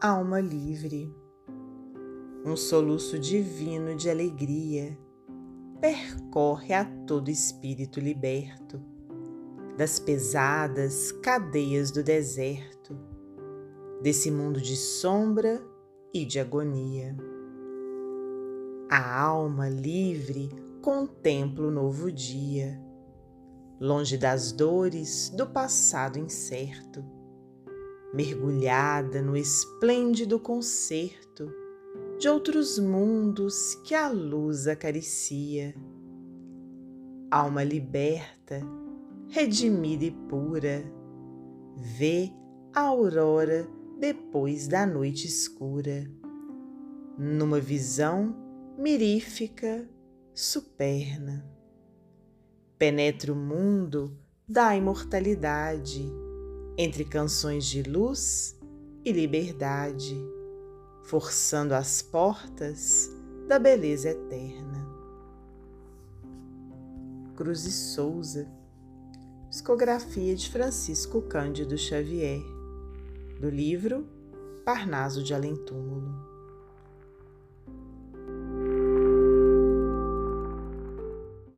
alma livre. Um soluço divino de alegria percorre a todo espírito liberto das pesadas cadeias do deserto, desse mundo de sombra e de agonia. A alma livre contempla o novo dia, longe das dores do passado incerto, mergulhada no esplêndido concerto de outros mundos que a luz acaricia. Alma liberta, redimida e pura, vê a aurora depois da noite escura, numa visão mirífica, superna. Penetra o mundo da imortalidade entre canções de luz e liberdade, forçando as portas da beleza eterna. Cruz e Souza Psicografia de Francisco Cândido Xavier, do livro Parnaso de Além Túmulo.